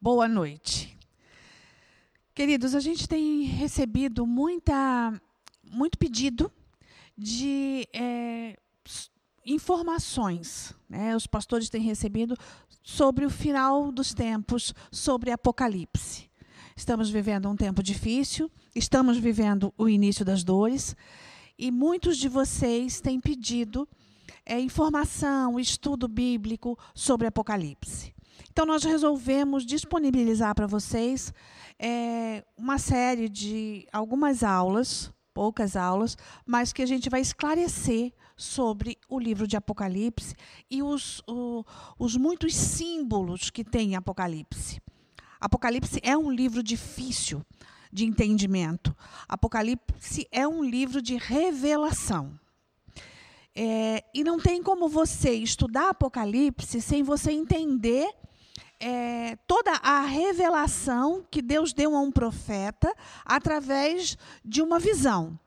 Boa noite. Queridos, a gente tem recebido muita, muito pedido de é, informações. Né? Os pastores têm recebido sobre o final dos tempos, sobre Apocalipse. Estamos vivendo um tempo difícil, estamos vivendo o início das dores, e muitos de vocês têm pedido é, informação, estudo bíblico sobre Apocalipse. Então, nós resolvemos disponibilizar para vocês é, uma série de algumas aulas, poucas aulas, mas que a gente vai esclarecer sobre o livro de Apocalipse e os, o, os muitos símbolos que tem em Apocalipse. Apocalipse é um livro difícil de entendimento. Apocalipse é um livro de revelação. É, e não tem como você estudar Apocalipse sem você entender é, toda a revelação que Deus deu a um profeta através de uma visão,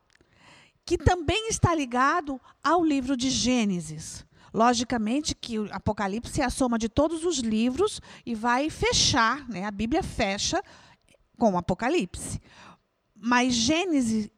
que também está ligado ao livro de Gênesis. Logicamente que o Apocalipse é a soma de todos os livros e vai fechar, né? a Bíblia fecha com o Apocalipse. Mas Gênesis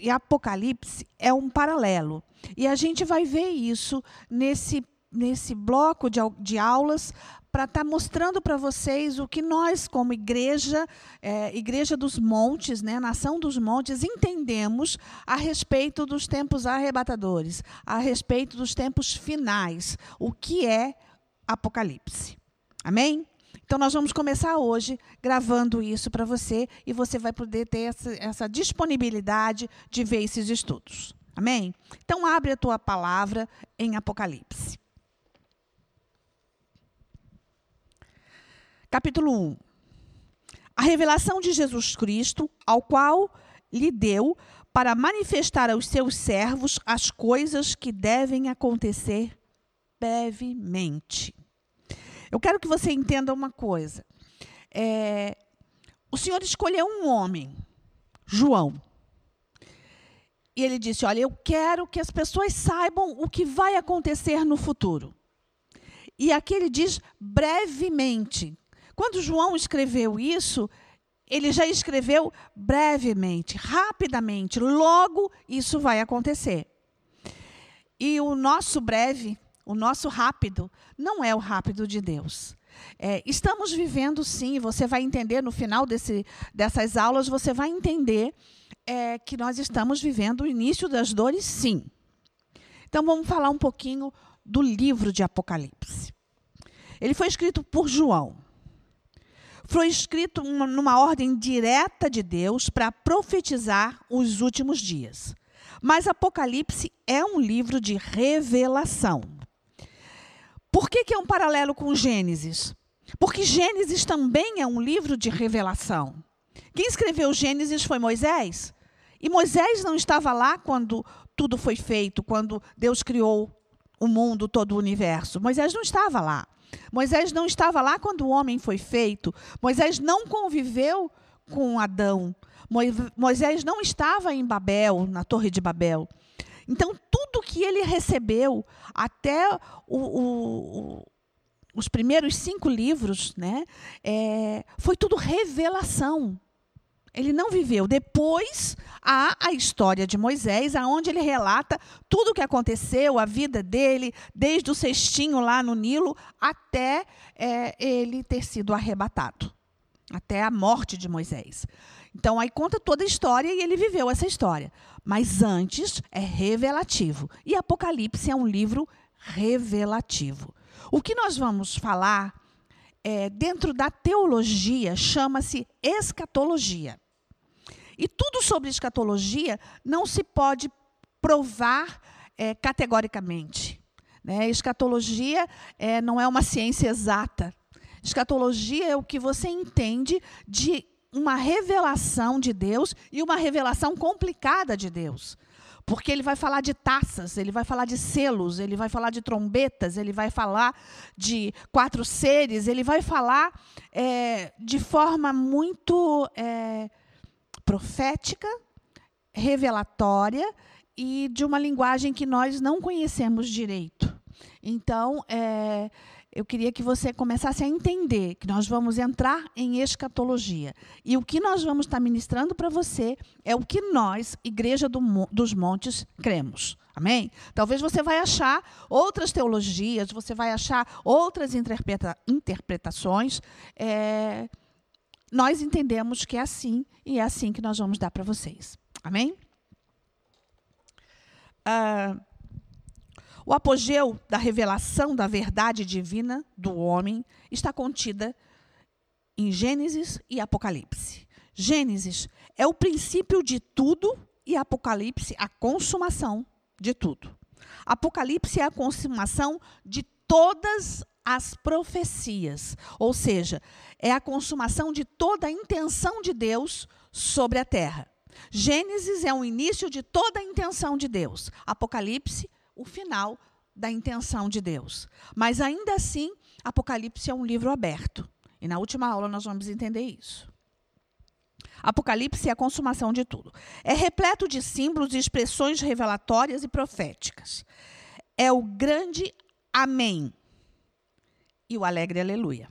e Apocalipse é um paralelo. E a gente vai ver isso nesse, nesse bloco de, de aulas para estar tá mostrando para vocês o que nós, como igreja, é, Igreja dos Montes, né, Nação dos Montes, entendemos a respeito dos tempos arrebatadores, a respeito dos tempos finais, o que é Apocalipse. Amém? Então, nós vamos começar hoje gravando isso para você e você vai poder ter essa, essa disponibilidade de ver esses estudos. Amém? Então, abre a tua palavra em Apocalipse. Capítulo 1. A revelação de Jesus Cristo, ao qual lhe deu para manifestar aos seus servos as coisas que devem acontecer brevemente. Eu quero que você entenda uma coisa. É, o Senhor escolheu um homem, João. E ele disse: Olha, eu quero que as pessoas saibam o que vai acontecer no futuro. E aqui ele diz brevemente. Quando João escreveu isso, ele já escreveu brevemente, rapidamente, logo isso vai acontecer. E o nosso breve, o nosso rápido, não é o rápido de Deus. É, estamos vivendo sim, você vai entender no final desse, dessas aulas, você vai entender é, que nós estamos vivendo o início das dores, sim. Então vamos falar um pouquinho do livro de Apocalipse. Ele foi escrito por João foi escrito uma, numa ordem direta de Deus para profetizar os últimos dias. Mas Apocalipse é um livro de revelação. Por que, que é um paralelo com Gênesis? Porque Gênesis também é um livro de revelação. Quem escreveu Gênesis foi Moisés. E Moisés não estava lá quando tudo foi feito, quando Deus criou o mundo, todo o universo. Moisés não estava lá. Moisés não estava lá quando o homem foi feito. Moisés não conviveu com Adão. Moisés não estava em Babel, na Torre de Babel. Então, tudo que ele recebeu, até o, o, os primeiros cinco livros, né, é, foi tudo revelação. Ele não viveu. Depois há a história de Moisés, aonde ele relata tudo o que aconteceu, a vida dele, desde o cestinho lá no Nilo até é, ele ter sido arrebatado, até a morte de Moisés. Então aí conta toda a história e ele viveu essa história. Mas antes é revelativo. E Apocalipse é um livro revelativo. O que nós vamos falar é, dentro da teologia, chama-se escatologia. E tudo sobre escatologia não se pode provar é, categoricamente. Né? Escatologia é, não é uma ciência exata. Escatologia é o que você entende de uma revelação de Deus e uma revelação complicada de Deus. Porque ele vai falar de taças, ele vai falar de selos, ele vai falar de trombetas, ele vai falar de quatro seres, ele vai falar é, de forma muito é, profética, revelatória e de uma linguagem que nós não conhecemos direito. Então, é, eu queria que você começasse a entender que nós vamos entrar em escatologia. E o que nós vamos estar ministrando para você é o que nós, Igreja do, dos Montes, cremos. Amém? Talvez você vai achar outras teologias, você vai achar outras interpreta interpretações. É, nós entendemos que é assim e é assim que nós vamos dar para vocês. Amém? Ah, o apogeu da revelação da verdade divina do homem está contida em Gênesis e Apocalipse. Gênesis é o princípio de tudo e Apocalipse a consumação de tudo. Apocalipse é a consumação de todas as profecias, ou seja, é a consumação de toda a intenção de Deus sobre a terra. Gênesis é o início de toda a intenção de Deus. Apocalipse o final da intenção de Deus. Mas ainda assim, Apocalipse é um livro aberto. E na última aula nós vamos entender isso. Apocalipse é a consumação de tudo. É repleto de símbolos e expressões revelatórias e proféticas. É o grande Amém e o alegre Aleluia.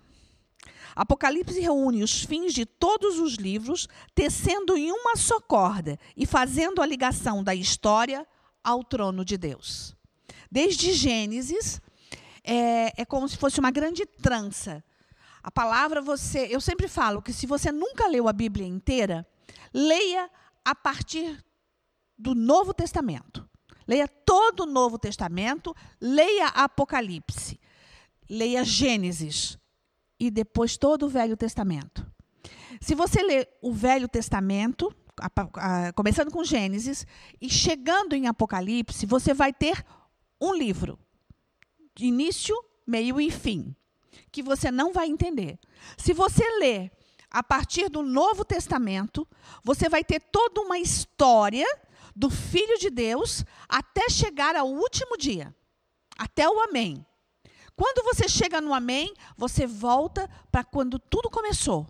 Apocalipse reúne os fins de todos os livros, tecendo em uma só corda e fazendo a ligação da história ao trono de Deus. Desde Gênesis, é, é como se fosse uma grande trança. A palavra você. Eu sempre falo que se você nunca leu a Bíblia inteira, leia a partir do Novo Testamento. Leia todo o Novo Testamento, leia Apocalipse, leia Gênesis e depois todo o Velho Testamento. Se você ler o Velho Testamento, começando com Gênesis e chegando em Apocalipse, você vai ter um livro, de início, meio e fim, que você não vai entender. Se você ler a partir do Novo Testamento, você vai ter toda uma história do Filho de Deus até chegar ao último dia, até o Amém. Quando você chega no Amém, você volta para quando tudo começou.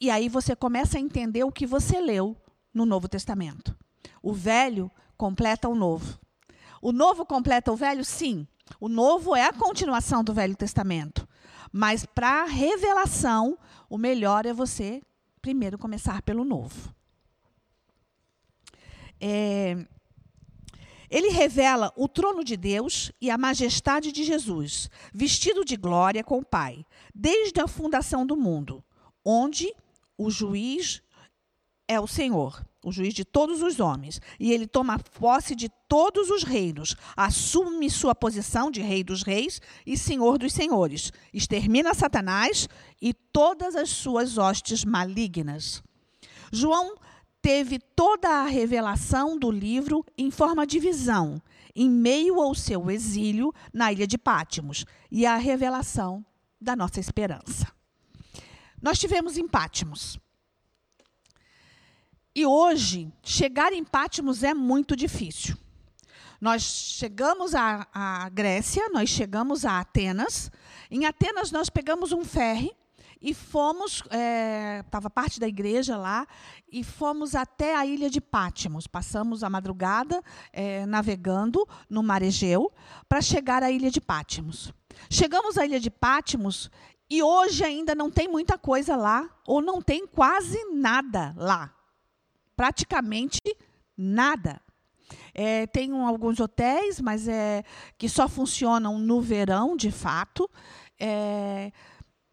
E aí você começa a entender o que você leu no Novo Testamento. O velho completa o novo. O novo completa o velho? Sim. O novo é a continuação do Velho Testamento. Mas para a revelação, o melhor é você primeiro começar pelo novo. É, ele revela o trono de Deus e a majestade de Jesus, vestido de glória com o Pai, desde a fundação do mundo, onde o juiz é o Senhor, o juiz de todos os homens, e ele toma posse de todos os reinos, assume sua posição de rei dos reis e senhor dos senhores, extermina Satanás e todas as suas hostes malignas. João teve toda a revelação do livro em forma de visão, em meio ao seu exílio na ilha de Pátimos, e a revelação da nossa esperança. Nós tivemos em Pátimos e hoje, chegar em Pátimos é muito difícil. Nós chegamos à, Grécia, nós chegamos a Atenas. Em Atenas, nós pegamos um ferry e fomos, estava é, parte da igreja lá, e fomos até a ilha de Pátimos. Passamos a madrugada é, navegando no mar Egeu para chegar à ilha de Pátimos. Chegamos à ilha de Pátimos e hoje ainda não tem muita coisa lá, ou não tem quase nada lá praticamente nada. É, tem alguns hotéis, mas é que só funcionam no verão, de fato. É,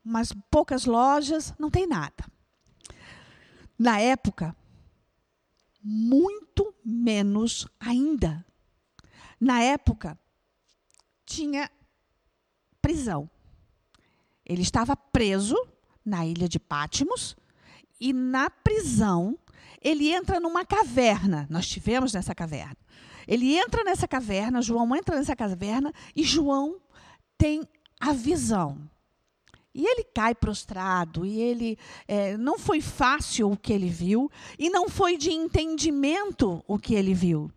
mas poucas lojas, não tem nada. Na época, muito menos ainda. Na época, tinha prisão. Ele estava preso na ilha de Pátimos e na prisão ele entra numa caverna. Nós tivemos nessa caverna. Ele entra nessa caverna, João entra nessa caverna e João tem a visão. E ele cai prostrado, e ele é, não foi fácil o que ele viu, e não foi de entendimento o que ele viu.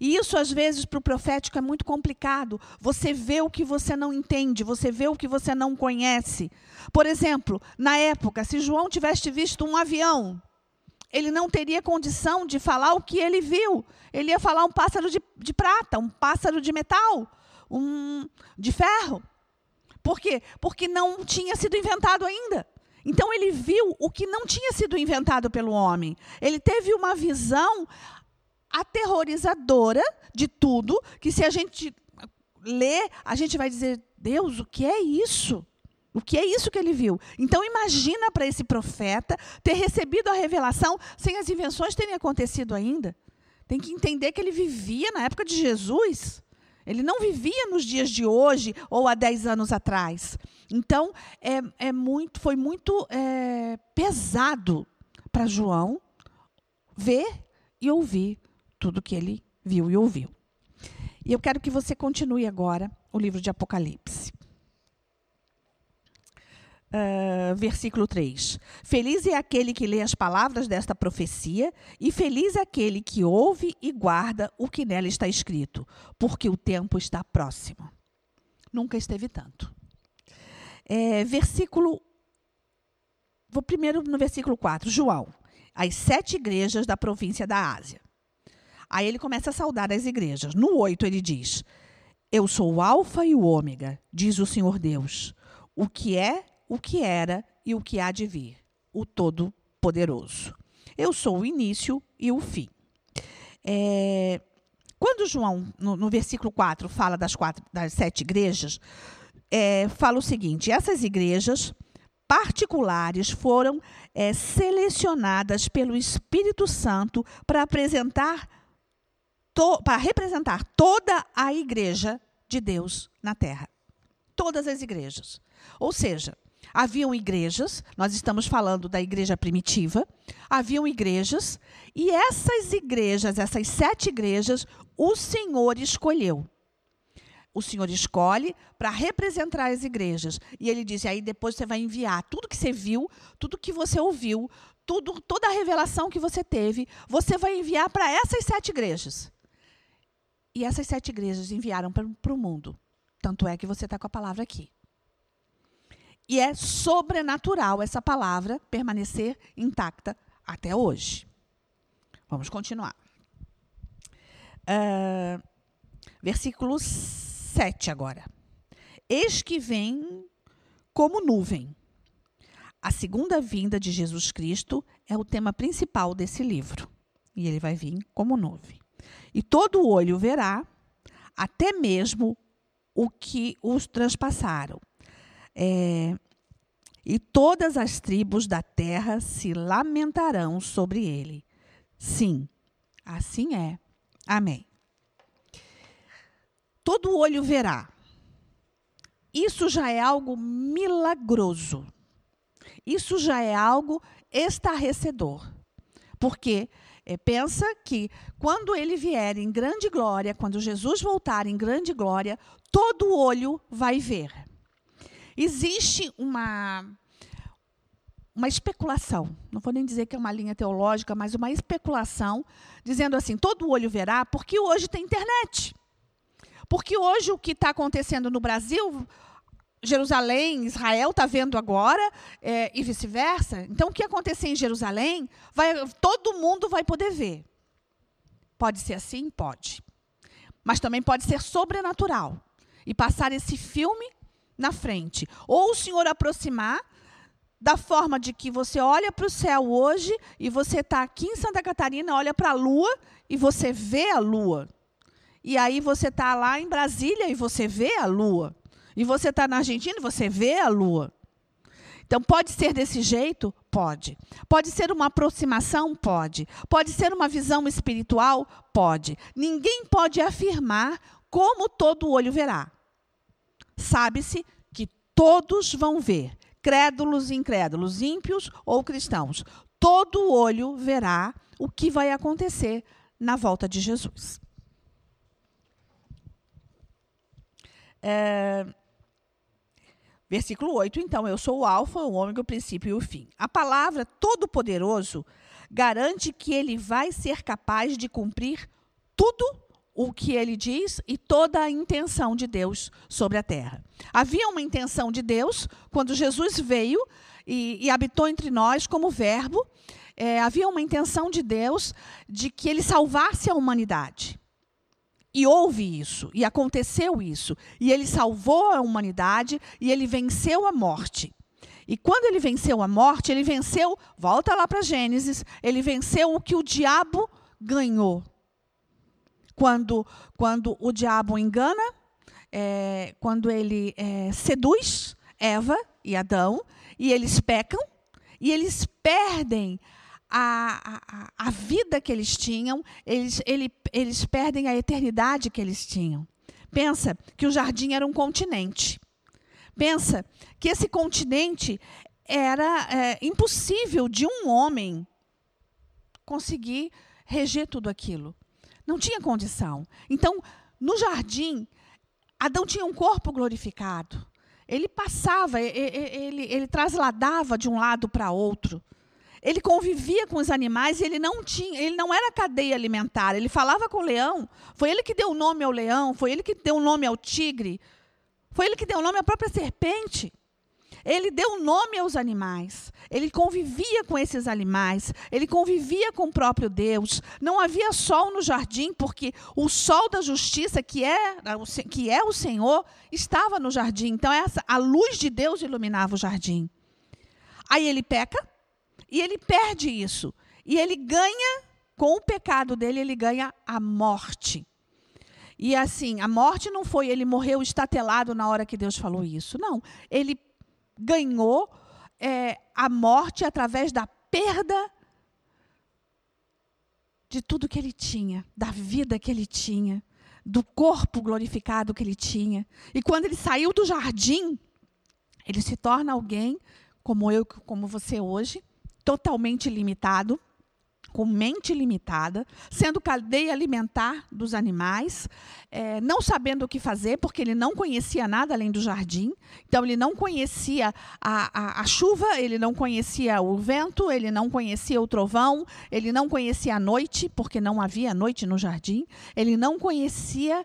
E isso, às vezes, para o profético é muito complicado. Você vê o que você não entende, você vê o que você não conhece. Por exemplo, na época, se João tivesse visto um avião, ele não teria condição de falar o que ele viu. Ele ia falar um pássaro de, de prata, um pássaro de metal, um de ferro. Por quê? Porque não tinha sido inventado ainda. Então ele viu o que não tinha sido inventado pelo homem. Ele teve uma visão aterrorizadora de tudo, que se a gente ler, a gente vai dizer: Deus, o que é isso? O que é isso que ele viu? Então imagina para esse profeta ter recebido a revelação sem as invenções terem acontecido ainda. Tem que entender que ele vivia na época de Jesus. Ele não vivia nos dias de hoje ou há dez anos atrás. Então é, é muito, foi muito é, pesado para João ver e ouvir tudo que ele viu e ouviu. E eu quero que você continue agora o livro de Apocalipse. Versículo 3. Feliz é aquele que lê as palavras desta profecia, e feliz é aquele que ouve e guarda o que nela está escrito, porque o tempo está próximo. Nunca esteve tanto. É, versículo. Vou primeiro no versículo 4. João, as sete igrejas da província da Ásia. Aí ele começa a saudar as igrejas. No 8 ele diz: Eu sou o Alfa e o Ômega, diz o Senhor Deus, o que é, o que era e o que há de vir, o Todo-Poderoso. Eu sou o início e o fim. É, quando João, no, no, versículo 4, fala das, quatro, das sete igrejas, é, fala o seguinte: essas igrejas particulares foram é, selecionadas pelo Espírito Santo para apresentar para representar toda a igreja de Deus na terra. Todas as igrejas. Ou seja, haviam igrejas, nós estamos falando da igreja primitiva, haviam igrejas, e essas igrejas, essas sete igrejas, o Senhor escolheu. O Senhor escolhe para representar as igrejas. E ele diz: aí depois você vai enviar tudo que você viu, tudo que você ouviu, tudo, toda a revelação que você teve, você vai enviar para essas sete igrejas. E essas sete igrejas enviaram para o mundo. Tanto é que você está com a palavra aqui. E é sobrenatural essa palavra permanecer intacta até hoje. Vamos continuar. Uh, versículo 7 agora. Eis que vem como nuvem. A segunda vinda de Jesus Cristo é o tema principal desse livro. E ele vai vir como nuvem. E todo olho verá, até mesmo o que os transpassaram. É, e todas as tribos da terra se lamentarão sobre ele. Sim, assim é. Amém. Todo olho verá. Isso já é algo milagroso. Isso já é algo estarrecedor. Porque é, pensa que quando ele vier em grande glória, quando Jesus voltar em grande glória, todo olho vai ver. Existe uma uma especulação, não vou nem dizer que é uma linha teológica, mas uma especulação, dizendo assim: todo olho verá, porque hoje tem internet. Porque hoje o que está acontecendo no Brasil, Jerusalém, Israel está vendo agora é, e vice-versa. Então, o que acontecer em Jerusalém, vai, todo mundo vai poder ver. Pode ser assim? Pode. Mas também pode ser sobrenatural e passar esse filme na frente. Ou o Senhor aproximar da forma de que você olha para o céu hoje e você está aqui em Santa Catarina, olha para a lua e você vê a lua. E aí você está lá em Brasília e você vê a lua. E você está na Argentina e você vê a lua. Então, pode ser desse jeito? Pode. Pode ser uma aproximação? Pode. Pode ser uma visão espiritual? Pode. Ninguém pode afirmar como todo olho verá. Sabe-se que todos vão ver, crédulos e incrédulos, ímpios ou cristãos. Todo olho verá o que vai acontecer na volta de Jesus. É, Versículo 8, então, eu sou o alfa, o ômega, o princípio e o fim. A palavra todo-poderoso garante que ele vai ser capaz de cumprir tudo o que ele diz e toda a intenção de Deus sobre a terra. Havia uma intenção de Deus quando Jesus veio e, e habitou entre nós como verbo. É, havia uma intenção de Deus de que ele salvasse a humanidade. E houve isso, e aconteceu isso. E ele salvou a humanidade e ele venceu a morte. E quando ele venceu a morte, ele venceu, volta lá para Gênesis, ele venceu o que o diabo ganhou. Quando, quando o diabo engana, é, quando ele é, seduz Eva e Adão, e eles pecam, e eles perdem a, a, a vida que eles tinham, eles, ele, eles perdem a eternidade que eles tinham. Pensa que o jardim era um continente. Pensa que esse continente era é, impossível de um homem conseguir reger tudo aquilo. Não tinha condição. Então, no jardim, Adão tinha um corpo glorificado. Ele passava, ele, ele, ele trasladava de um lado para outro. Ele convivia com os animais e ele não tinha, ele não era cadeia alimentar. Ele falava com o leão. Foi ele que deu o nome ao leão, foi ele que deu o nome ao tigre. Foi ele que deu o nome à própria serpente. Ele deu nome aos animais. Ele convivia com esses animais. Ele convivia com o próprio Deus. Não havia sol no jardim, porque o sol da justiça, que é, que é o Senhor, estava no jardim. Então, essa, a luz de Deus iluminava o jardim. Aí ele peca, e ele perde isso. E ele ganha, com o pecado dele, ele ganha a morte. E assim, a morte não foi ele morreu estatelado na hora que Deus falou isso. Não. Ele ganhou é, a morte através da perda de tudo que ele tinha, da vida que ele tinha, do corpo glorificado que ele tinha. E quando ele saiu do jardim, ele se torna alguém como eu, como você hoje, totalmente limitado, com mente limitada, sendo cadeia alimentar dos animais, é, não sabendo o que fazer, porque ele não conhecia nada além do jardim. Então, ele não conhecia a, a, a, chuva, ele não conhecia o vento, ele não conhecia o trovão, ele não conhecia a noite, porque não havia noite no jardim. Ele não conhecia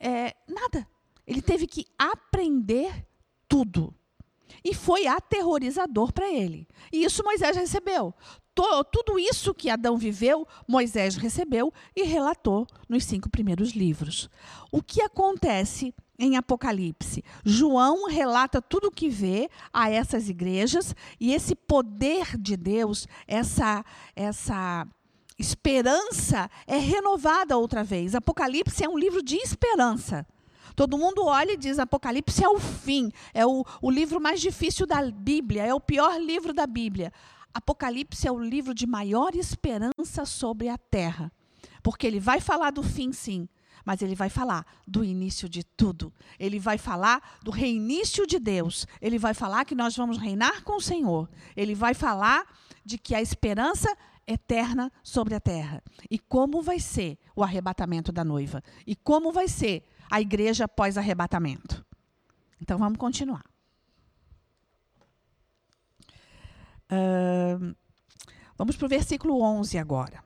é, nada. Ele teve que aprender tudo. E foi aterrorizador para ele. E isso Moisés recebeu. Tudo isso que Adão viveu, Moisés recebeu e relatou nos cinco primeiros livros. O que acontece em Apocalipse? João relata tudo o que vê a essas igrejas e esse poder de Deus, essa, essa esperança é renovada outra vez. Apocalipse é um livro de esperança. Todo mundo olha e diz: Apocalipse é o fim, é o, o livro mais difícil da Bíblia, é o pior livro da Bíblia. Apocalipse é o livro de maior esperança sobre a terra. Porque ele vai falar do fim, sim, mas ele vai falar do início de tudo. Ele vai falar do reinício de Deus. Ele vai falar que nós vamos reinar com o Senhor. Ele vai falar de que a esperança eterna sobre a terra. E como vai ser o arrebatamento da noiva? E como vai ser a igreja após arrebatamento. Então vamos continuar. Vamos para o versículo 11 agora.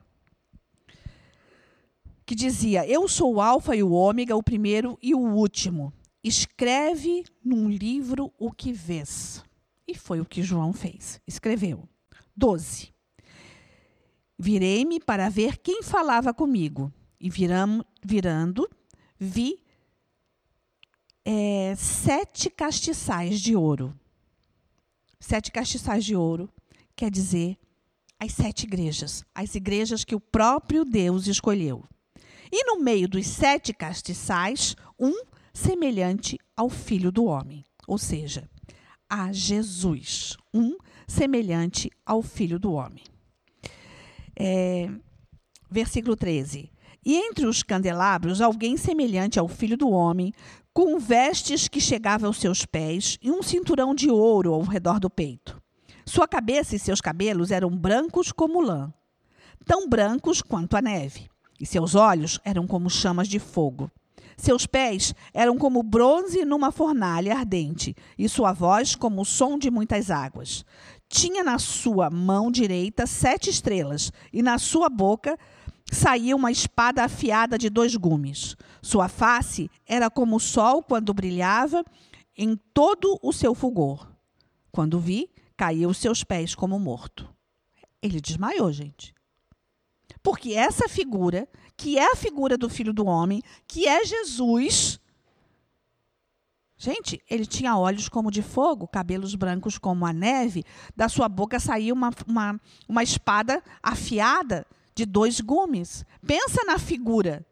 Que dizia: Eu sou o Alfa e o Ômega, o primeiro e o último. Escreve num livro o que vês. E foi o que João fez. Escreveu. 12. Virei-me para ver quem falava comigo. E viram, virando, vi é, sete castiçais de ouro. Sete castiçais de ouro quer dizer as sete igrejas, as igrejas que o próprio Deus escolheu. E no meio dos sete castiçais, um semelhante ao Filho do Homem, ou seja, a Jesus, um semelhante ao Filho do Homem. É, versículo 13. E entre os candelabros, alguém semelhante ao Filho do Homem, com vestes que chegavam aos seus pés e um cinturão de ouro ao redor do peito. Sua cabeça e seus cabelos eram brancos como lã, tão brancos quanto a neve, e seus olhos eram como chamas de fogo. Seus pés eram como bronze numa fornalha ardente, e sua voz como o som de muitas águas. Tinha na sua mão direita sete estrelas, e na sua boca saía uma espada afiada de dois gumes. Sua face era como o sol quando brilhava em todo o seu fulgor. Quando vi, caiu os seus pés como morto. Ele desmaiou, gente. Porque essa figura, que é a figura do filho do homem, que é Jesus. Gente, ele tinha olhos como de fogo, cabelos brancos como a neve, da sua boca saía uma, uma, uma espada afiada de dois gumes. Pensa na figura.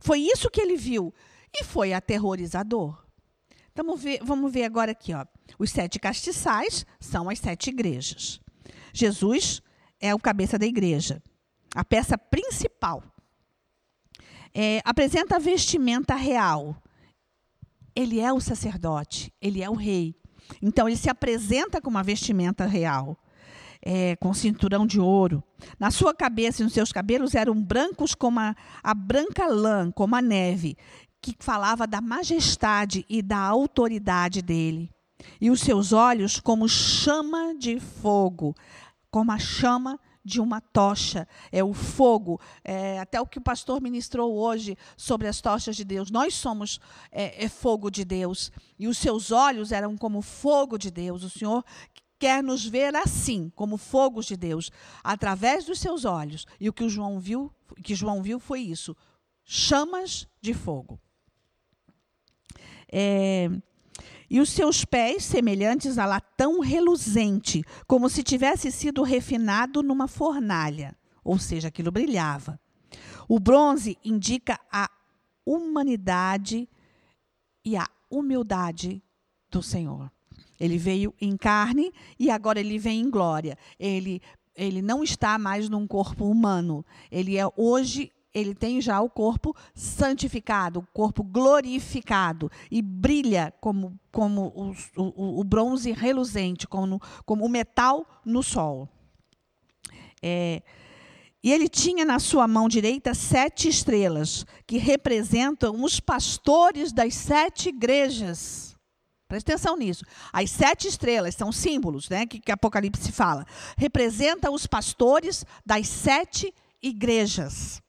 Foi isso que ele viu. E foi aterrorizador. Vamos ver, vamos ver agora aqui. Ó. Os sete castiçais são as sete igrejas. Jesus é o cabeça da igreja, a peça principal. É, apresenta a vestimenta real. Ele é o sacerdote, ele é o rei. Então, ele se apresenta com uma vestimenta real. É, com cinturão de ouro. Na sua cabeça e nos seus cabelos eram brancos como a, a branca lã, como a neve, que falava da majestade e da autoridade dele. E os seus olhos como chama de fogo, como a chama de uma tocha. É o fogo. É, até o que o pastor ministrou hoje sobre as tochas de Deus. Nós somos é, é fogo de Deus. E os seus olhos eram como fogo de Deus. O Senhor quer nos ver assim, como fogos de Deus, através dos seus olhos. E o que o João viu, que João viu foi isso: chamas de fogo. É, e os seus pés semelhantes a latão reluzente, como se tivesse sido refinado numa fornalha, ou seja, aquilo brilhava. O bronze indica a humanidade e a humildade do Senhor. Ele veio em carne e agora ele vem em glória. Ele ele não está mais num corpo humano. Ele é hoje ele tem já o corpo santificado, o corpo glorificado e brilha como, como o, o, o bronze reluzente, como, como o metal no sol. É, e ele tinha na sua mão direita sete estrelas, que representam os pastores das sete igrejas. Preste atenção nisso. As sete estrelas são símbolos, né, que, que Apocalipse fala. Representa os pastores das sete igrejas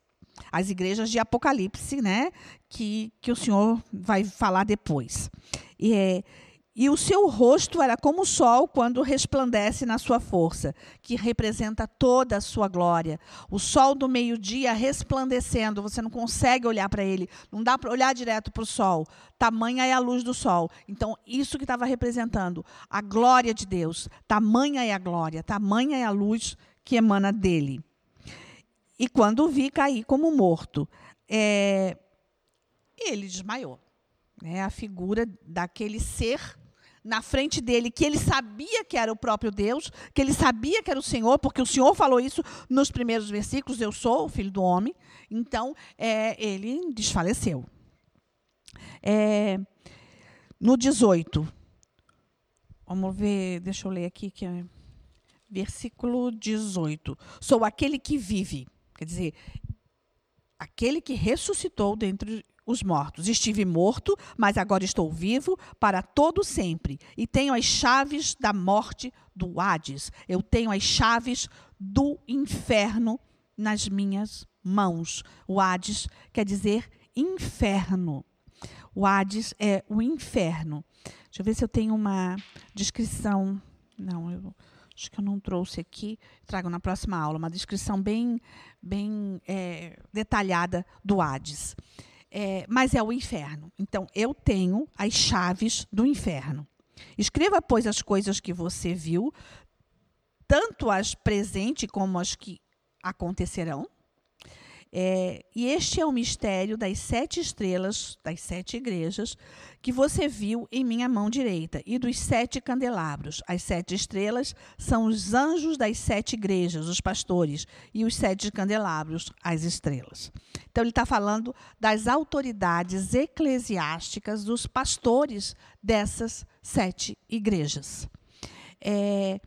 as igrejas de Apocalipse, né? Que, que o Senhor vai falar depois. E, é, e o seu rosto era como o sol quando resplandece na sua força, que representa toda a sua glória. O sol do meio-dia resplandecendo, você não consegue olhar para ele, não dá para olhar direto para o sol. Tamanha é a luz do sol. Então, isso que estava representando a glória de Deus. Tamanha é a glória, tamanha é a luz que emana dele. E quando o vi, caí como morto. É, ele desmaiou. É a figura daquele ser na frente dele, que ele sabia que era o próprio Deus, que ele sabia que era o Senhor, porque o Senhor falou isso nos primeiros versículos: Eu sou o filho do homem. Então, é, ele desfaleceu. É, no 18, vamos ver, deixa eu ler aqui, que é versículo 18. Sou aquele que vive. Quer dizer, aquele que ressuscitou dentre os mortos. Estive morto, mas agora estou vivo para todo sempre. E tenho as chaves da morte do Hades. Eu tenho as chaves do inferno nas minhas mãos. O Hades quer dizer inferno. O Hades é o inferno. Deixa eu ver se eu tenho uma descrição. Não, eu acho que eu não trouxe aqui, trago na próxima aula, uma descrição bem, bem é, detalhada do Hades. É, mas é o inferno. Então, eu tenho as chaves do inferno. Escreva, pois, as coisas que você viu, tanto as presentes como as que acontecerão, é, e este é o mistério das sete estrelas, das sete igrejas, que você viu em minha mão direita, e dos sete candelabros. As sete estrelas são os anjos das sete igrejas, os pastores, e os sete candelabros, as estrelas. Então, ele está falando das autoridades eclesiásticas, dos pastores dessas sete igrejas. É,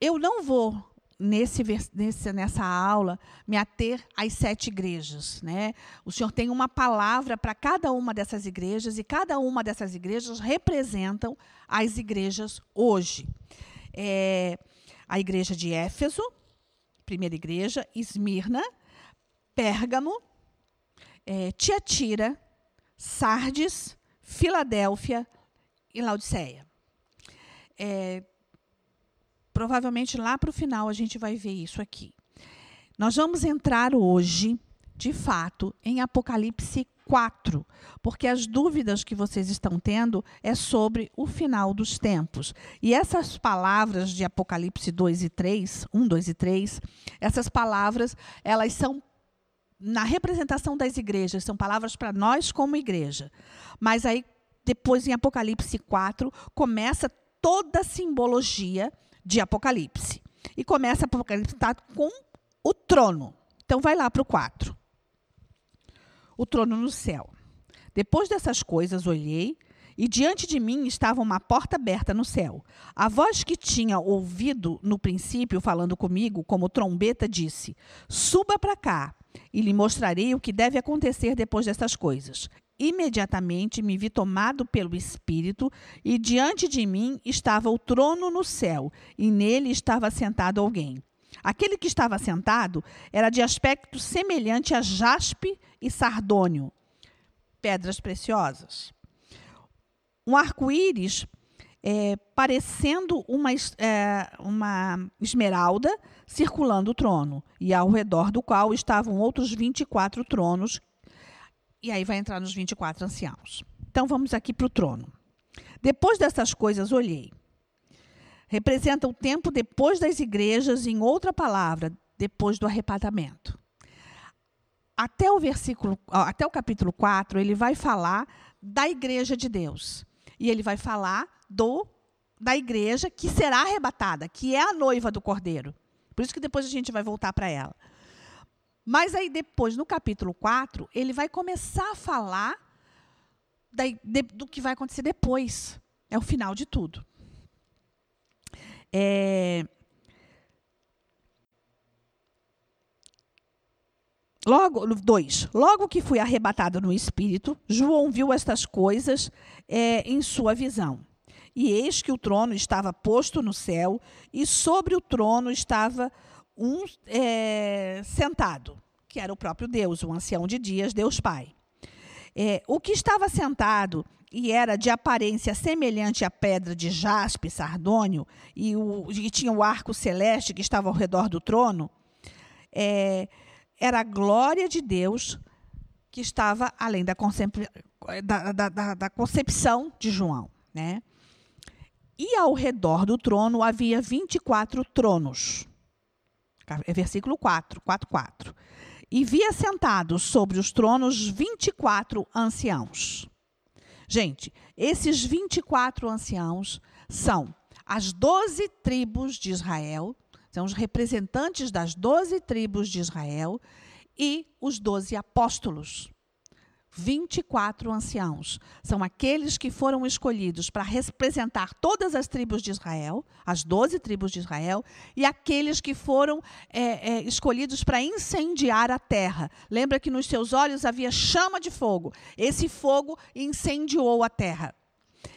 eu não vou nesse, nesse, nessa aula, me ater às sete igrejas. Né? O Senhor tem uma palavra para cada uma dessas igrejas, e cada uma dessas igrejas representam as igrejas hoje. É, a igreja de Éfeso, primeira igreja, Esmirna, Pérgamo, é, Tiatira, Sardes, Filadélfia e Laodiceia. É, Provavelmente lá para o final a gente vai ver isso aqui. Nós vamos entrar hoje, de fato, em Apocalipse 4, porque as dúvidas que vocês estão tendo é sobre o final dos tempos. E essas palavras de Apocalipse 2 e 3, 1, 2 e 3, essas palavras, elas são na representação das igrejas, são palavras para nós como igreja. Mas aí, depois em Apocalipse 4, começa toda a simbologia de Apocalipse. E começa Apocalipse tá, com o trono. Então, vai lá para o 4 o trono no céu. Depois dessas coisas, olhei, e diante de mim estava uma porta aberta no céu. A voz que tinha ouvido no princípio falando comigo, como trombeta, disse: Suba para cá, e lhe mostrarei o que deve acontecer depois dessas coisas. Imediatamente me vi tomado pelo Espírito, e diante de mim estava o trono no céu, e nele estava sentado alguém. Aquele que estava sentado era de aspecto semelhante a jaspe e sardônio, pedras preciosas. Um arco-íris é, parecendo uma, é, uma esmeralda circulando o trono, e ao redor do qual estavam outros 24 tronos, e aí vai entrar nos 24 anciãos. Então vamos aqui para o trono. Depois dessas coisas, olhei representa o tempo depois das igrejas, em outra palavra, depois do arrebatamento. Até o versículo, até o capítulo 4, ele vai falar da igreja de Deus. E ele vai falar do da igreja que será arrebatada, que é a noiva do Cordeiro. Por isso que depois a gente vai voltar para ela. Mas aí depois, no capítulo 4, ele vai começar a falar da, de, do que vai acontecer depois. É o final de tudo. É... Logo, dois. Logo que fui arrebatado no espírito, João viu estas coisas é, em sua visão. E eis que o trono estava posto no céu, e sobre o trono estava um é, sentado, que era o próprio Deus, o ancião de dias, Deus Pai. É, o que estava sentado e era de aparência semelhante à pedra de jaspe, sardônio, e, o, e tinha o arco celeste que estava ao redor do trono, é, era a glória de Deus que estava além da, concep da, da, da, concepção de João. Né? E ao redor do trono havia 24 tronos. É versículo 4, 4, 4. E via sentados sobre os tronos 24 anciãos Gente, esses 24 anciãos são as 12 tribos de Israel, são os representantes das 12 tribos de Israel e os 12 apóstolos. 24 anciãos. São aqueles que foram escolhidos para representar todas as tribos de Israel, as 12 tribos de Israel, e aqueles que foram é, é, escolhidos para incendiar a terra. Lembra que nos seus olhos havia chama de fogo. Esse fogo incendiou a terra.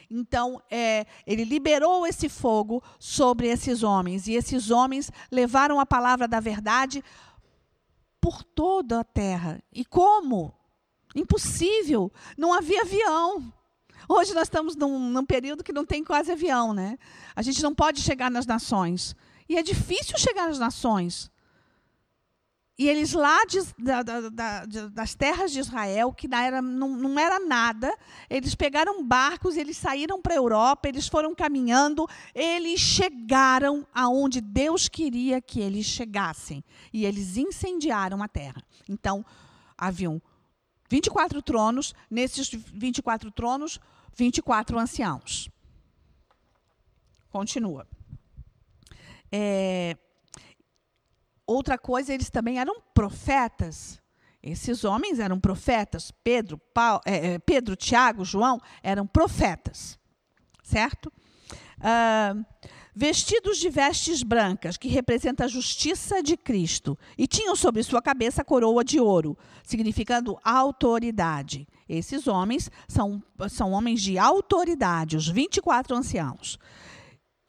Então, é, ele liberou esse fogo sobre esses homens, e esses homens levaram a palavra da verdade por toda a terra. E como? Impossível. Não havia avião. Hoje nós estamos num, num, período que não tem quase avião, né? A gente não pode chegar nas nações. E é difícil chegar às nações. E eles lá de, da, da, das terras de Israel, que era, não, não era nada, eles pegaram barcos, eles saíram para a Europa, eles foram caminhando, eles chegaram aonde Deus queria que eles chegassem. E eles incendiaram a terra. Então, haviam 24 tronos, nesses 24 tronos, 24 anciãos. Continua. É, outra coisa, eles também eram profetas. Esses homens eram profetas. Pedro, Paulo, é, é, Pedro Tiago, João eram profetas. Certo? Ah, vestidos de vestes brancas, que representa a justiça de Cristo, e tinham sobre sua cabeça coroa de ouro, significando autoridade. Esses homens são, são homens de autoridade, os 24 anciãos.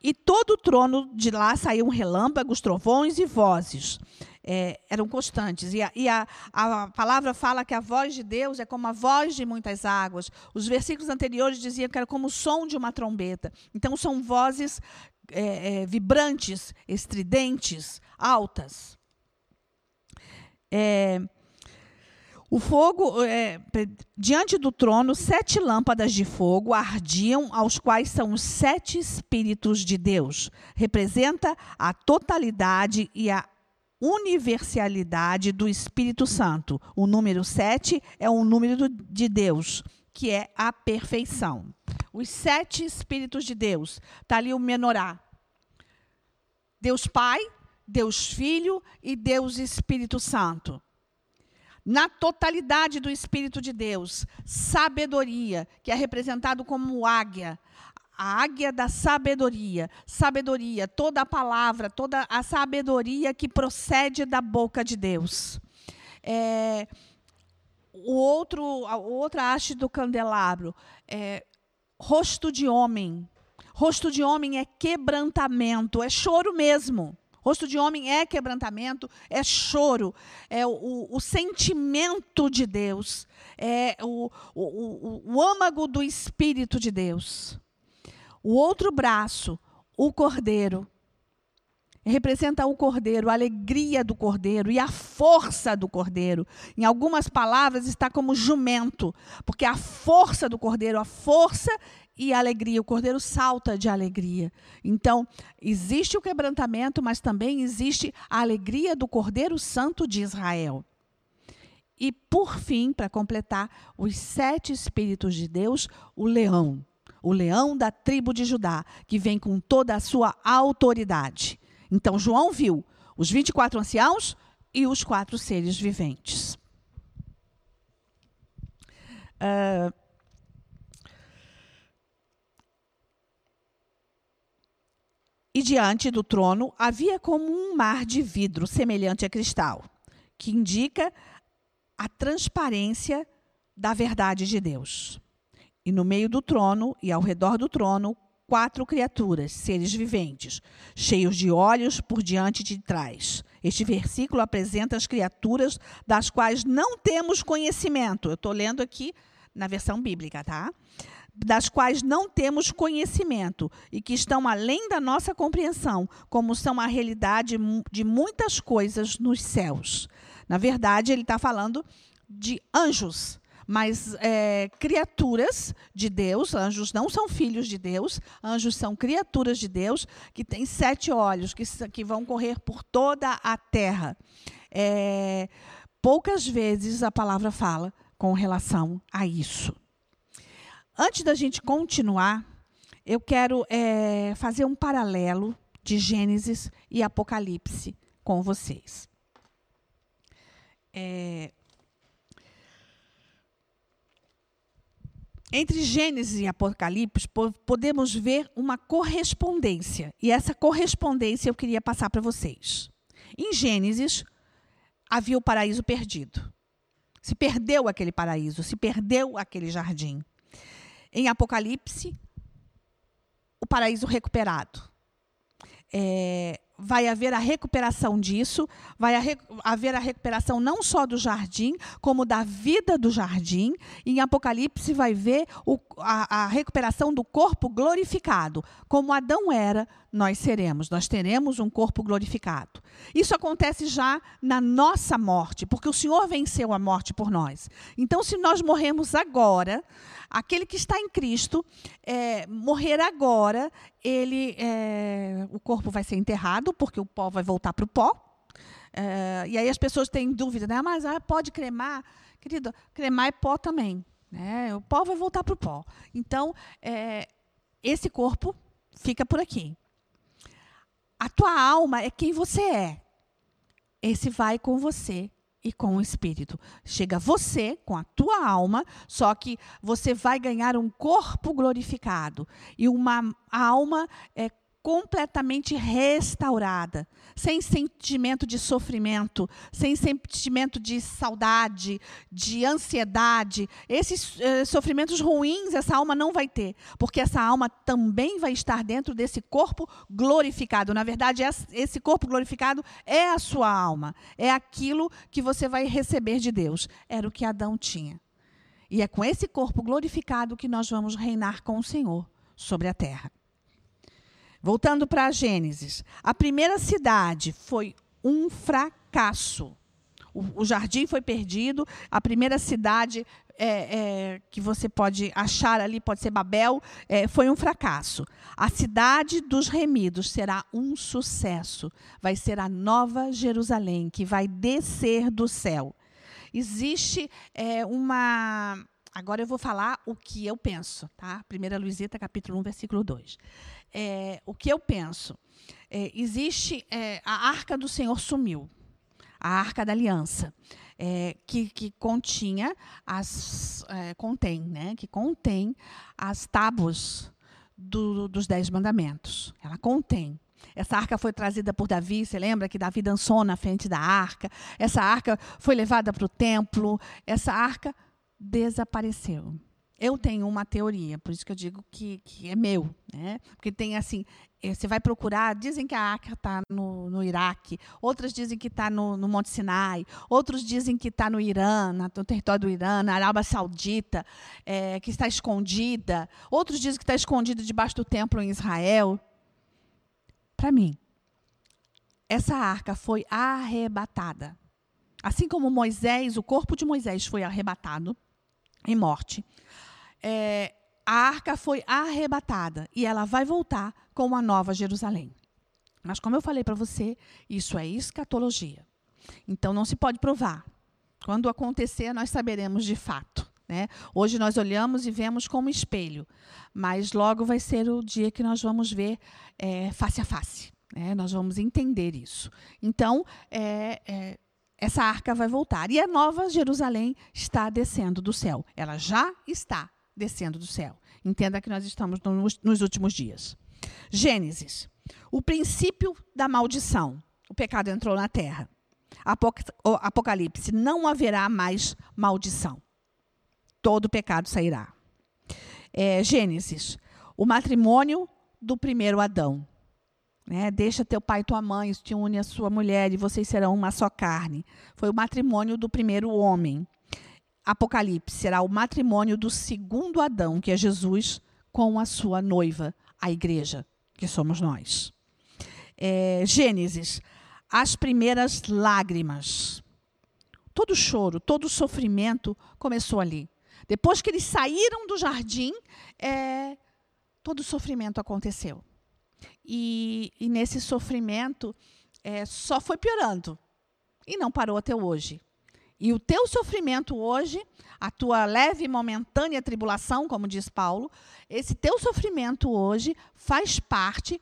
E todo o trono de lá saíam relâmpagos, trovões e vozes. É, eram constantes. E, a, e a, a, palavra fala que a voz de Deus é como a voz de muitas águas. Os versículos anteriores diziam que era como o som de uma trombeta. Então, são vozes é, é, vibrantes, estridentes, altas. É, o fogo, é, diante do trono, sete lâmpadas de fogo ardiam, aos quais são os sete Espíritos de Deus. Representa a totalidade e a universalidade do Espírito Santo. O número sete é o número de Deus, que é a perfeição. Os sete Espíritos de Deus. Está ali o menorá. Deus Pai, Deus Filho e Deus Espírito Santo na totalidade do Espírito de Deus, sabedoria, que é representado como águia, a águia da sabedoria, sabedoria, toda a palavra, toda a sabedoria que procede da boca de Deus. É, o outro, a outra haste do candelabro, é, rosto de homem. Rosto de homem é quebrantamento, é choro mesmo. Rosto de homem é quebrantamento, é choro, é o, o sentimento de Deus, é o, o, o âmago do Espírito de Deus. O outro braço, o cordeiro, representa o cordeiro, a alegria do cordeiro e a força do cordeiro. Em algumas palavras está como jumento, porque a força do cordeiro, a força e alegria. O cordeiro salta de alegria. Então, existe o quebrantamento, mas também existe a alegria do Cordeiro Santo de Israel. E, por fim, para completar, os sete Espíritos de Deus, o leão. O leão da tribo de Judá, que vem com toda a sua autoridade. Então, João viu os 24 anciãos e os quatro seres viventes. Uh, E diante do trono havia como um mar de vidro semelhante a cristal, que indica a transparência da verdade de Deus. E no meio do trono e ao redor do trono, quatro criaturas, seres viventes, cheios de olhos por diante e de trás. Este versículo apresenta as criaturas das quais não temos conhecimento. Eu estou lendo aqui na versão bíblica, tá? das quais não temos conhecimento e que estão além da nossa compreensão, como são a realidade de muitas coisas nos céus. Na verdade, ele está falando de anjos, mas é, criaturas de Deus, anjos não são filhos de Deus, anjos são criaturas de Deus que têm sete olhos, que, que vão correr por toda a terra. É, poucas vezes a palavra fala com relação a isso. Antes da gente continuar, eu quero é, fazer um paralelo de Gênesis e Apocalipse com vocês. É, entre Gênesis e Apocalipse, podemos ver uma correspondência. E essa correspondência eu queria passar para vocês. Em Gênesis, havia o paraíso perdido. Se perdeu aquele paraíso, se perdeu aquele jardim em Apocalipse, o paraíso recuperado. É, vai haver a recuperação disso, vai haver a recuperação não só do jardim, como da vida do jardim. Em Apocalipse vai ver o, a, a recuperação do corpo glorificado. Como Adão era, nós seremos, nós teremos um corpo glorificado. Isso acontece já na nossa morte, porque o Senhor venceu a morte por nós. Então, se nós morremos agora, aquele que está em Cristo, é, morrer agora, ele, é, o corpo vai ser enterrado, porque o pó vai voltar para o pó. É, e aí as pessoas têm dúvida, né? mas ah, pode cremar? Querido, cremar é pó também. Né? O pó vai voltar para o pó. Então, é, esse corpo fica por aqui. A tua alma é quem você é. Esse vai com você e com o espírito. Chega você com a tua alma, só que você vai ganhar um corpo glorificado e uma alma é, completamente restaurada, sem sentimento de sofrimento, sem sentimento de saudade, de ansiedade. Esses eh, sofrimentos ruins essa alma não vai ter, porque essa alma também vai estar dentro desse corpo glorificado. Na verdade, esse corpo glorificado é a sua alma, é aquilo que você vai receber de Deus. Era o que Adão tinha. E é com esse corpo glorificado que nós vamos reinar com o Senhor sobre a terra. Voltando para Gênesis, a primeira cidade foi um fracasso. o, o jardim foi perdido, a primeira cidade é, é, que você pode achar ali, pode ser Babel, é, foi um fracasso. A cidade dos remidos será um sucesso. Vai ser a nova Jerusalém, que vai descer do céu. Existe é, uma. Agora eu vou falar o que eu penso, tá? 1 Luizita, capítulo 1, versículo 2. É, o que eu penso? É, existe. a arca do Senhor sumiu a Arca da Aliança, é, que, que, continha as é, contém, né, que contém as tábuas do, dos dez mandamentos. Ela contém. Essa arca foi trazida por Davi, você lembra que Davi dançou na frente da arca? Essa arca foi levada para o templo, essa arca desapareceu. Eu tenho uma teoria, por isso que eu digo que, que é meu, né? Porque tem assim, eh, você vai procurar, dizem que a arca está no, no Iraque, outras dizem que está no, no, Monte Sinai, outros dizem que está no Irã, no território do Irã, na Arábia Saudita, é, que está escondida, outros dizem que está escondida debaixo do templo em Israel. Para mim, essa arca foi arrebatada. Assim como Moisés, o corpo de Moisés foi arrebatado em morte, é, a arca foi arrebatada e ela vai voltar com uma nova Jerusalém. Mas, como eu falei para você, isso é escatologia. Então, não se pode provar. Quando acontecer, nós saberemos de fato. Né? Hoje nós olhamos e vemos como espelho, mas logo vai ser o dia que nós vamos ver é, face a face. Né? Nós vamos entender isso. Então, é, é, essa arca vai voltar. E a nova Jerusalém está descendo do céu. Ela já está descendo do céu. Entenda que nós estamos nos, últimos dias. Gênesis. O princípio da maldição. O pecado entrou na terra. Apocalipse. Não haverá mais maldição. Todo pecado sairá. É, Gênesis. O matrimônio do primeiro Adão. Né? Deixa teu pai e tua mãe, te une a sua mulher e vocês serão uma só carne. Foi o matrimônio do primeiro homem. Apocalipse será o matrimônio do segundo Adão, que é Jesus, com a sua noiva, a igreja, que somos nós. É, Gênesis, as primeiras lágrimas. Todo choro, todo sofrimento começou ali. Depois que eles saíram do jardim, é, todo sofrimento aconteceu. E, e nesse sofrimento é, só foi piorando. E não parou até hoje. E o teu sofrimento hoje, a tua leve e momentânea tribulação, como diz Paulo, esse teu sofrimento hoje faz parte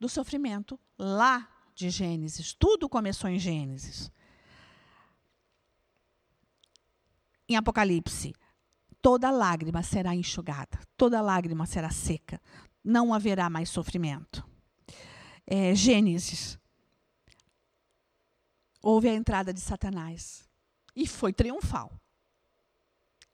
do sofrimento lá de Gênesis. Tudo começou em Gênesis. Em Apocalipse, toda lágrima será enxugada, toda lágrima será seca, não haverá mais sofrimento. É, Gênesis, houve a entrada de Satanás. E foi triunfal.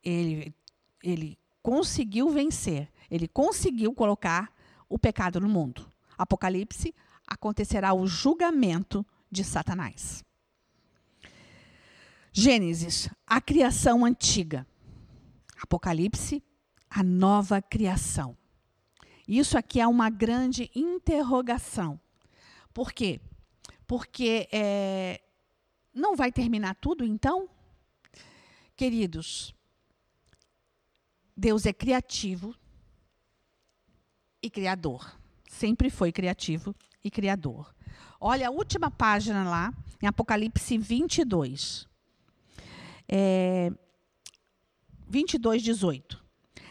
Ele, ele conseguiu vencer, ele conseguiu colocar o pecado no mundo. Apocalipse acontecerá o julgamento de Satanás. Gênesis, a criação antiga. Apocalipse, a nova criação. Isso aqui é uma grande interrogação. Por quê? Porque é, não vai terminar tudo, então? Queridos, Deus é criativo e criador. Sempre foi criativo e criador. Olha a última página lá, em Apocalipse 22. É, 22, 18.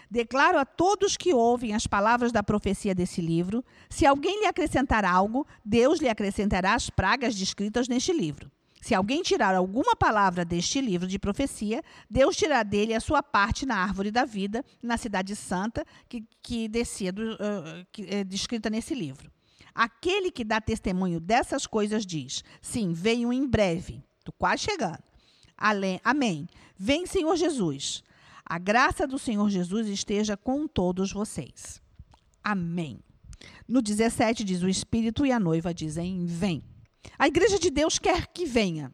Declaro a todos que ouvem as palavras da profecia desse livro: se alguém lhe acrescentar algo, Deus lhe acrescentará as pragas descritas neste livro. Se alguém tirar alguma palavra deste livro de profecia, Deus tirará dele a sua parte na árvore da vida, na cidade santa, que, que descia do, uh, que é descrita nesse livro. Aquele que dá testemunho dessas coisas diz: Sim, venho em breve. Estou quase chegando. Amém. Vem, Senhor Jesus. A graça do Senhor Jesus esteja com todos vocês. Amém. No 17 diz: O Espírito e a noiva dizem: Vem. A igreja de Deus quer que venha.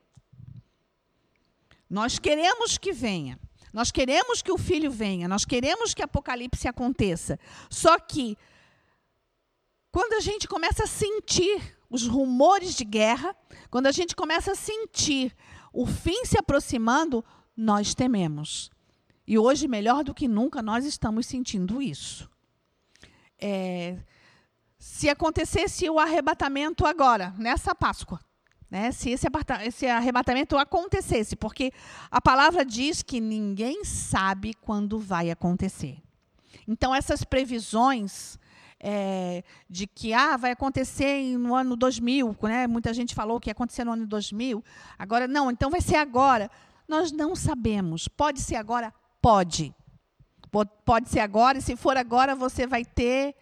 Nós queremos que venha. Nós queremos que o filho venha. Nós queremos que Apocalipse aconteça. Só que, quando a gente começa a sentir os rumores de guerra, quando a gente começa a sentir o fim se aproximando, nós tememos. E hoje, melhor do que nunca, nós estamos sentindo isso. É, se acontecesse o arrebatamento agora, nessa Páscoa, né, se esse, esse arrebatamento acontecesse, porque a palavra diz que ninguém sabe quando vai acontecer. Então, essas previsões é, de que ah, vai acontecer no ano 2000, né? muita gente falou que ia acontecer no ano 2000, agora não, então vai ser agora. Nós não sabemos. Pode ser agora? Pode. Pode ser agora, e se for agora, você vai ter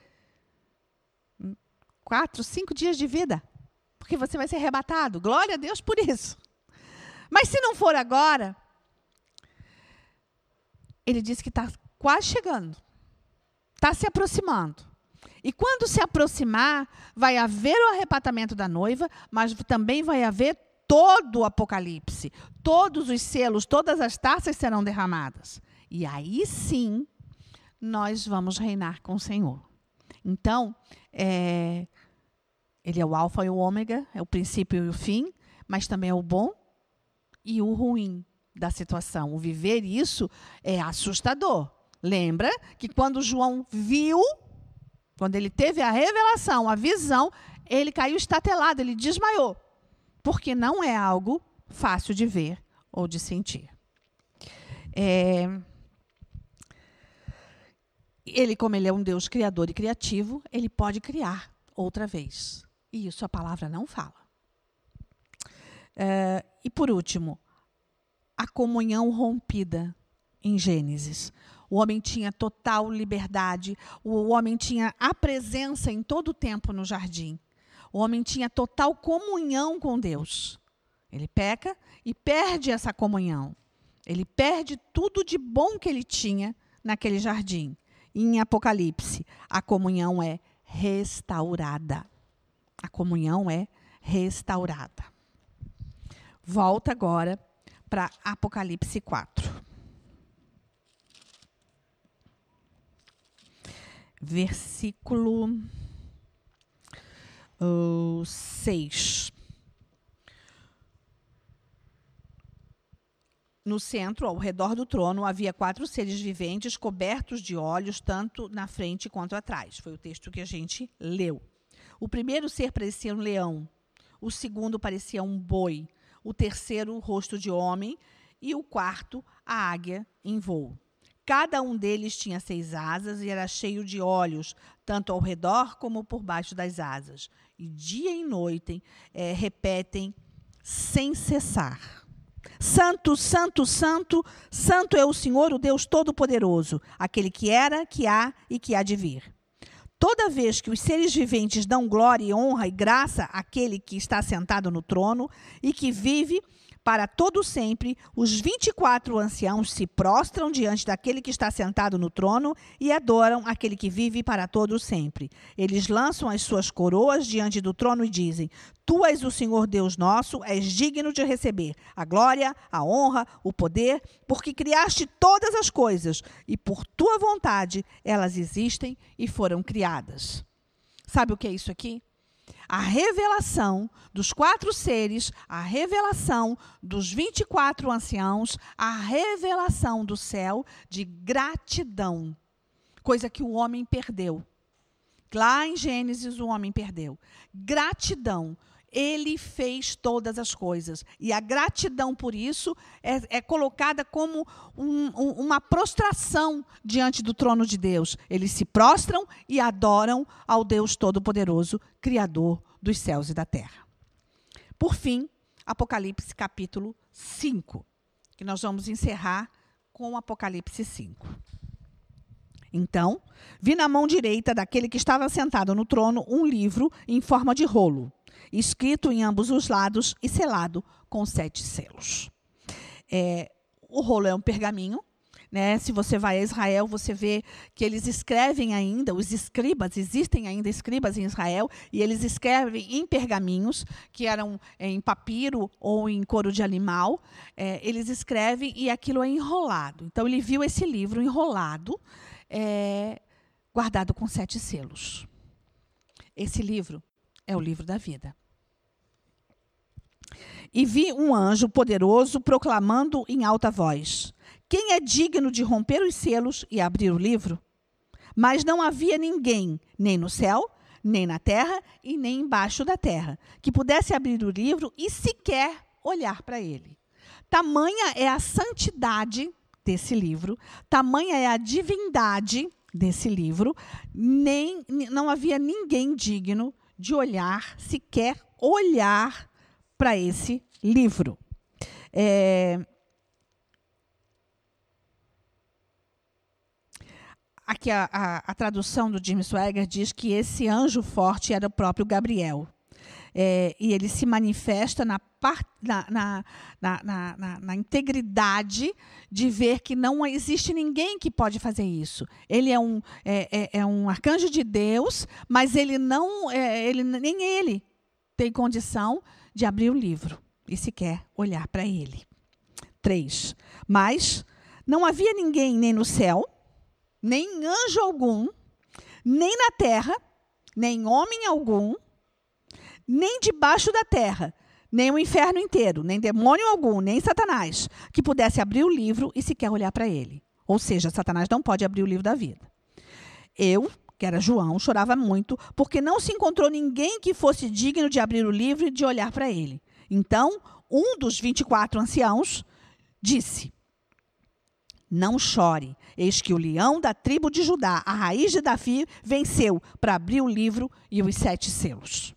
quatro, cinco dias de vida, porque você vai ser arrebatado. Glória a Deus por isso. Mas se não for agora, ele diz que está quase chegando, está se aproximando. E quando se aproximar, vai haver o arrebatamento da noiva, mas também vai haver todo o apocalipse. Todos os selos, todas as taças serão derramadas. E aí sim, nós vamos reinar com o Senhor. Então, é, ele é o alfa e o ômega, é o princípio e o fim, mas também é o bom e o ruim da situação. O viver isso é assustador. Lembra que quando João viu quando ele teve a revelação, a visão, ele caiu estatelado, ele desmaiou. Porque não é algo fácil de ver ou de sentir. É... Ele, como ele é um Deus criador e criativo, ele pode criar outra vez. E isso a palavra não fala. É... E por último, a comunhão rompida em Gênesis. O homem tinha total liberdade, o homem tinha a presença em todo o tempo no jardim. O homem tinha total comunhão com Deus. Ele peca e perde essa comunhão. Ele perde tudo de bom que ele tinha naquele jardim. Em Apocalipse, a comunhão é restaurada. A comunhão é restaurada. Volta agora para Apocalipse 4. versículo uh, 6. No centro, ao redor do trono, havia quatro seres viventes cobertos de olhos, tanto na frente quanto atrás. Foi o texto que a gente leu. O primeiro ser parecia um leão, o segundo parecia um boi, o terceiro, o rosto de homem, e o quarto, a águia em voo. Cada um deles tinha seis asas e era cheio de olhos, tanto ao redor como por baixo das asas. E dia e noite é, repetem sem cessar. Santo, santo, santo, santo é o Senhor, o Deus Todo-Poderoso, aquele que era, que há e que há de vir. Toda vez que os seres viventes dão glória e honra e graça àquele que está sentado no trono e que vive, para todo sempre, os 24 anciãos se prostram diante daquele que está sentado no trono e adoram aquele que vive para todo sempre. Eles lançam as suas coroas diante do trono e dizem: Tu és o Senhor Deus nosso, és digno de receber a glória, a honra, o poder, porque criaste todas as coisas e por tua vontade elas existem e foram criadas. Sabe o que é isso aqui? A revelação dos quatro seres, a revelação dos 24 anciãos, a revelação do céu de gratidão, coisa que o homem perdeu. Lá em Gênesis, o homem perdeu. Gratidão ele fez todas as coisas. E a gratidão por isso é, é colocada como um, um, uma prostração diante do trono de Deus. Eles se prostram e adoram ao Deus Todo-Poderoso, Criador dos céus e da terra. Por fim, Apocalipse capítulo 5, que nós vamos encerrar com Apocalipse 5. Então, vi na mão direita daquele que estava sentado no trono um livro em forma de rolo escrito em ambos os lados e selado com sete selos. É, o rolo é um pergaminho. Né? Se você vai a Israel, você vê que eles escrevem ainda, os escribas, existem ainda escribas em Israel, e eles escrevem em pergaminhos, que eram é, em papiro ou em couro de animal. É, eles escrevem e aquilo é enrolado. Então, ele viu esse livro enrolado, é, guardado com sete selos. Esse livro é o livro da vida. E vi um anjo poderoso proclamando em alta voz: Quem é digno de romper os selos e abrir o livro? Mas não havia ninguém, nem no céu, nem na terra e nem embaixo da terra, que pudesse abrir o livro e sequer olhar para ele. Tamanha é a santidade desse livro, tamanha é a divindade desse livro, nem não havia ninguém digno de olhar, sequer olhar para esse livro. É, aqui a, a, a, tradução do Jim Swagger diz que esse anjo forte era o próprio Gabriel. É, e ele se manifesta na, na, na, na, integridade de ver que não existe ninguém que pode fazer isso. Ele é um, é, é, é um arcanjo de Deus, mas ele não, é, ele, nem ele tem condição de abrir o livro e sequer olhar para ele. Três. Mas não havia ninguém nem no céu, nem anjo algum, nem na terra, nem homem algum, nem debaixo da terra, nem o inferno inteiro, nem demônio algum, nem Satanás, que pudesse abrir o livro e sequer olhar para ele. Ou seja, Satanás não pode abrir o livro da vida. Eu, que era João, chorava muito, porque não se encontrou ninguém que fosse digno de abrir o livro e de olhar para ele. Então, um dos 24 anciãos disse: não chore, eis que o leão da tribo de Judá, a raiz de Davi, venceu para abrir o livro e os sete selos.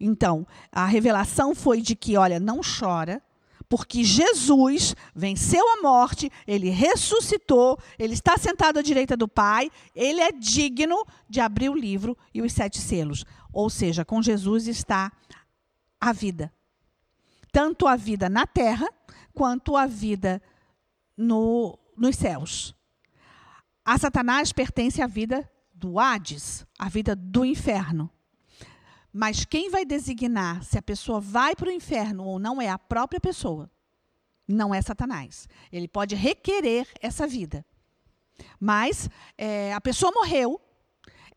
Então, a revelação foi de que, olha, não chora, porque Jesus venceu a morte, ele ressuscitou, ele está sentado à direita do Pai, ele é digno de abrir o livro e os sete selos. Ou seja, com Jesus está a vida. Tanto a vida na terra, quanto a vida no, nos céus. A Satanás pertence à vida do Hades, à vida do inferno. Mas quem vai designar se a pessoa vai para o inferno ou não é a própria pessoa. Não é Satanás. Ele pode requerer essa vida. Mas é, a pessoa morreu,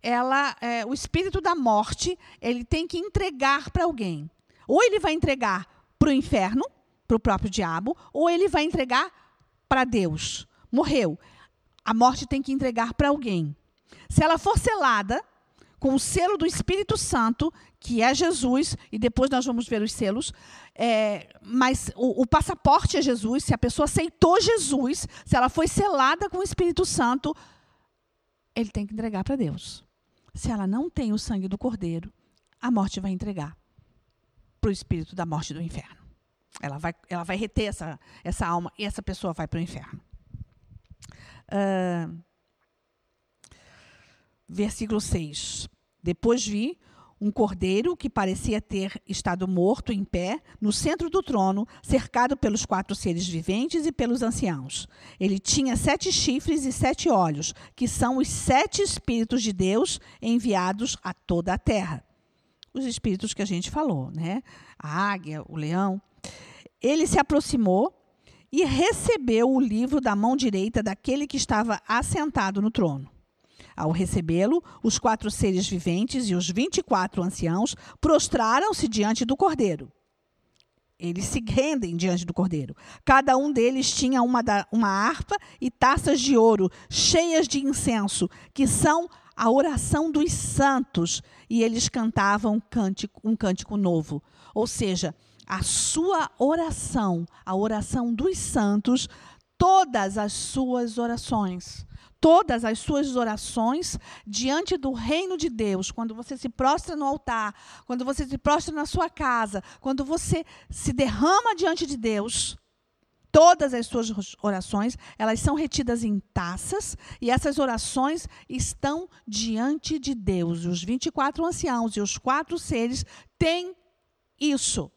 ela, é, o espírito da morte, ele tem que entregar para alguém. Ou ele vai entregar para o inferno, para o próprio diabo, ou ele vai entregar para Deus morreu. A morte tem que entregar para alguém. Se ela for selada com o selo do Espírito Santo, que é Jesus, e depois nós vamos ver os selos, é, mas o, o, passaporte é Jesus, se a pessoa aceitou Jesus, se ela foi selada com o Espírito Santo, ele tem que entregar para Deus. Se ela não tem o sangue do Cordeiro, a morte vai entregar para o espírito da morte do inferno. Ela vai, ela vai reter essa, essa alma e essa pessoa vai para o inferno. Uh, versículo 6. Depois vi um cordeiro que parecia ter estado morto em pé no centro do trono, cercado pelos quatro seres viventes e pelos anciãos. Ele tinha sete chifres e sete olhos, que são os sete espíritos de Deus enviados a toda a terra. Os espíritos que a gente falou, né? A águia, o leão. Ele se aproximou e recebeu o livro da mão direita daquele que estava assentado no trono. Ao recebê-lo, os quatro seres viventes e os vinte e quatro anciãos prostraram-se diante do cordeiro. Eles se rendem diante do cordeiro. Cada um deles tinha uma, da, uma harpa e taças de ouro cheias de incenso, que são a oração dos santos, e eles cantavam um cântico, um cântico novo. Ou seja, a sua oração, a oração dos santos, todas as suas orações. Todas as suas orações diante do reino de Deus, quando você se prostra no altar, quando você se prostra na sua casa, quando você se derrama diante de Deus, todas as suas orações, elas são retidas em taças e essas orações estão diante de Deus. Os 24 anciãos e os quatro seres têm isso.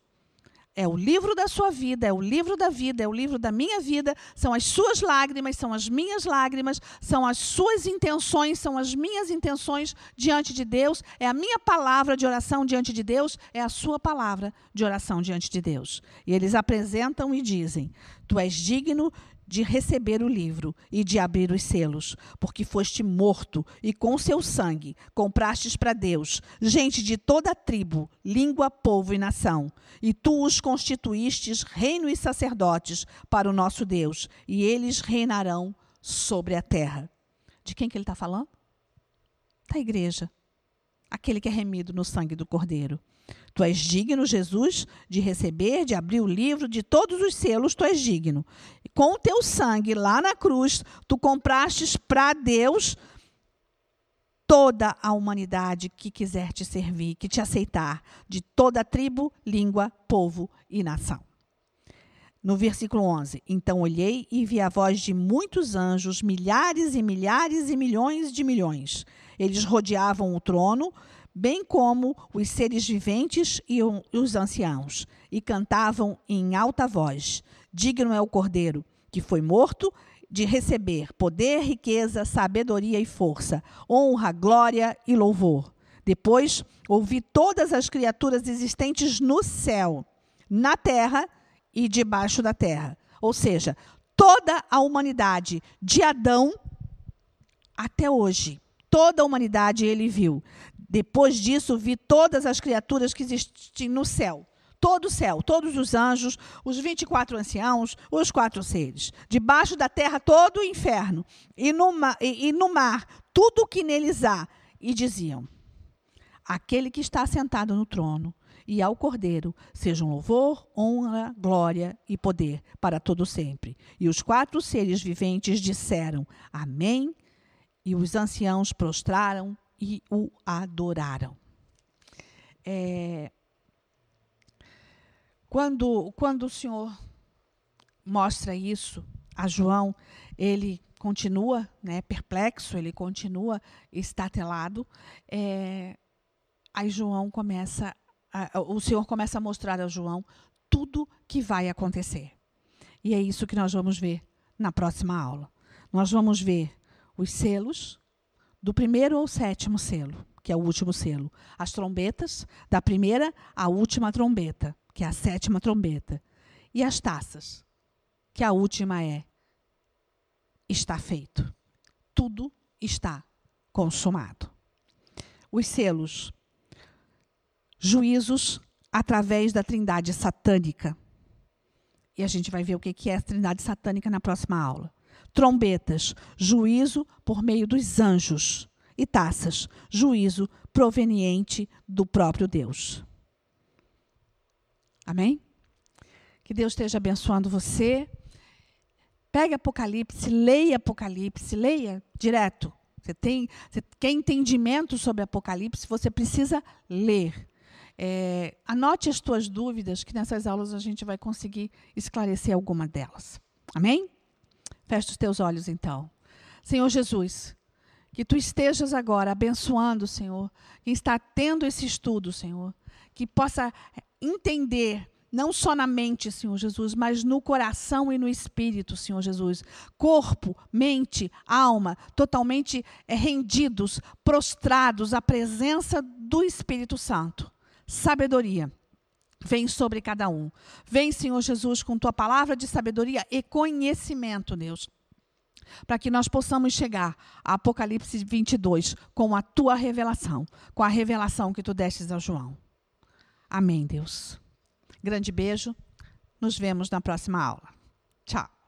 É o livro da sua vida, é o livro da vida, é o livro da minha vida, são as suas lágrimas, são as minhas lágrimas, são as suas intenções, são as minhas intenções diante de Deus, é a minha palavra de oração diante de Deus, é a sua palavra de oração diante de Deus. E eles apresentam e dizem: Tu és digno de receber o livro e de abrir os selos, porque foste morto e com seu sangue comprastes para Deus gente de toda tribo, língua, povo e nação. E tu os constituístes reino e sacerdotes para o nosso Deus, e eles reinarão sobre a terra. De quem que ele está falando? Da igreja. Aquele que é remido no sangue do Cordeiro. Tu és digno, Jesus, de receber, de abrir o livro, de todos os selos, tu és digno. Com o teu sangue lá na cruz, tu comprastes para Deus toda a humanidade que quiser te servir, que te aceitar, de toda tribo, língua, povo e nação. No versículo 11: Então olhei e vi a voz de muitos anjos, milhares e milhares e milhões de milhões. Eles rodeavam o trono bem como os seres viventes e os anciãos, e cantavam em alta voz: Digno é o Cordeiro, que foi morto, de receber poder, riqueza, sabedoria e força, honra, glória e louvor. Depois ouvi todas as criaturas existentes no céu, na terra e debaixo da terra. Ou seja, toda a humanidade, de Adão até hoje, toda a humanidade ele viu. Depois disso, vi todas as criaturas que existem no céu. Todo o céu, todos os anjos, os 24 anciãos, os quatro seres. Debaixo da terra, todo o inferno. E no, mar, e, e no mar, tudo o que neles há. E diziam: Aquele que está sentado no trono e ao Cordeiro sejam louvor, honra, glória e poder para todo sempre. E os quatro seres viventes disseram: Amém. E os anciãos prostraram e o adoraram. É, quando, quando o Senhor mostra isso a João, ele continua né, perplexo, ele continua estatelado. É, aí João começa, a, o Senhor começa a mostrar a João tudo que vai acontecer. E é isso que nós vamos ver na próxima aula. Nós vamos ver os selos, do primeiro ao sétimo selo, que é o último selo. As trombetas, da primeira à última trombeta, que é a sétima trombeta. E as taças, que a última é: está feito. Tudo está consumado. Os selos, juízos através da trindade satânica. E a gente vai ver o que é a trindade satânica na próxima aula trombetas, juízo por meio dos anjos, e taças, juízo proveniente do próprio Deus. Amém? Que Deus esteja abençoando você. Pegue Apocalipse, leia Apocalipse, leia direto. Você tem, você quer entendimento sobre Apocalipse, você precisa ler. É, anote as tuas dúvidas, que nessas aulas a gente vai conseguir esclarecer alguma delas. Amém? Feche os teus olhos então. Senhor Jesus, que tu estejas agora abençoando, Senhor, quem está tendo esse estudo, Senhor, que possa entender não só na mente, Senhor Jesus, mas no coração e no espírito, Senhor Jesus. Corpo, mente, alma, totalmente eh, rendidos, prostrados à presença do Espírito Santo. Sabedoria Vem sobre cada um. Vem, Senhor Jesus, com tua palavra de sabedoria e conhecimento, Deus. Para que nós possamos chegar a Apocalipse 22 com a tua revelação, com a revelação que tu destes a João. Amém, Deus. Grande beijo. Nos vemos na próxima aula. Tchau.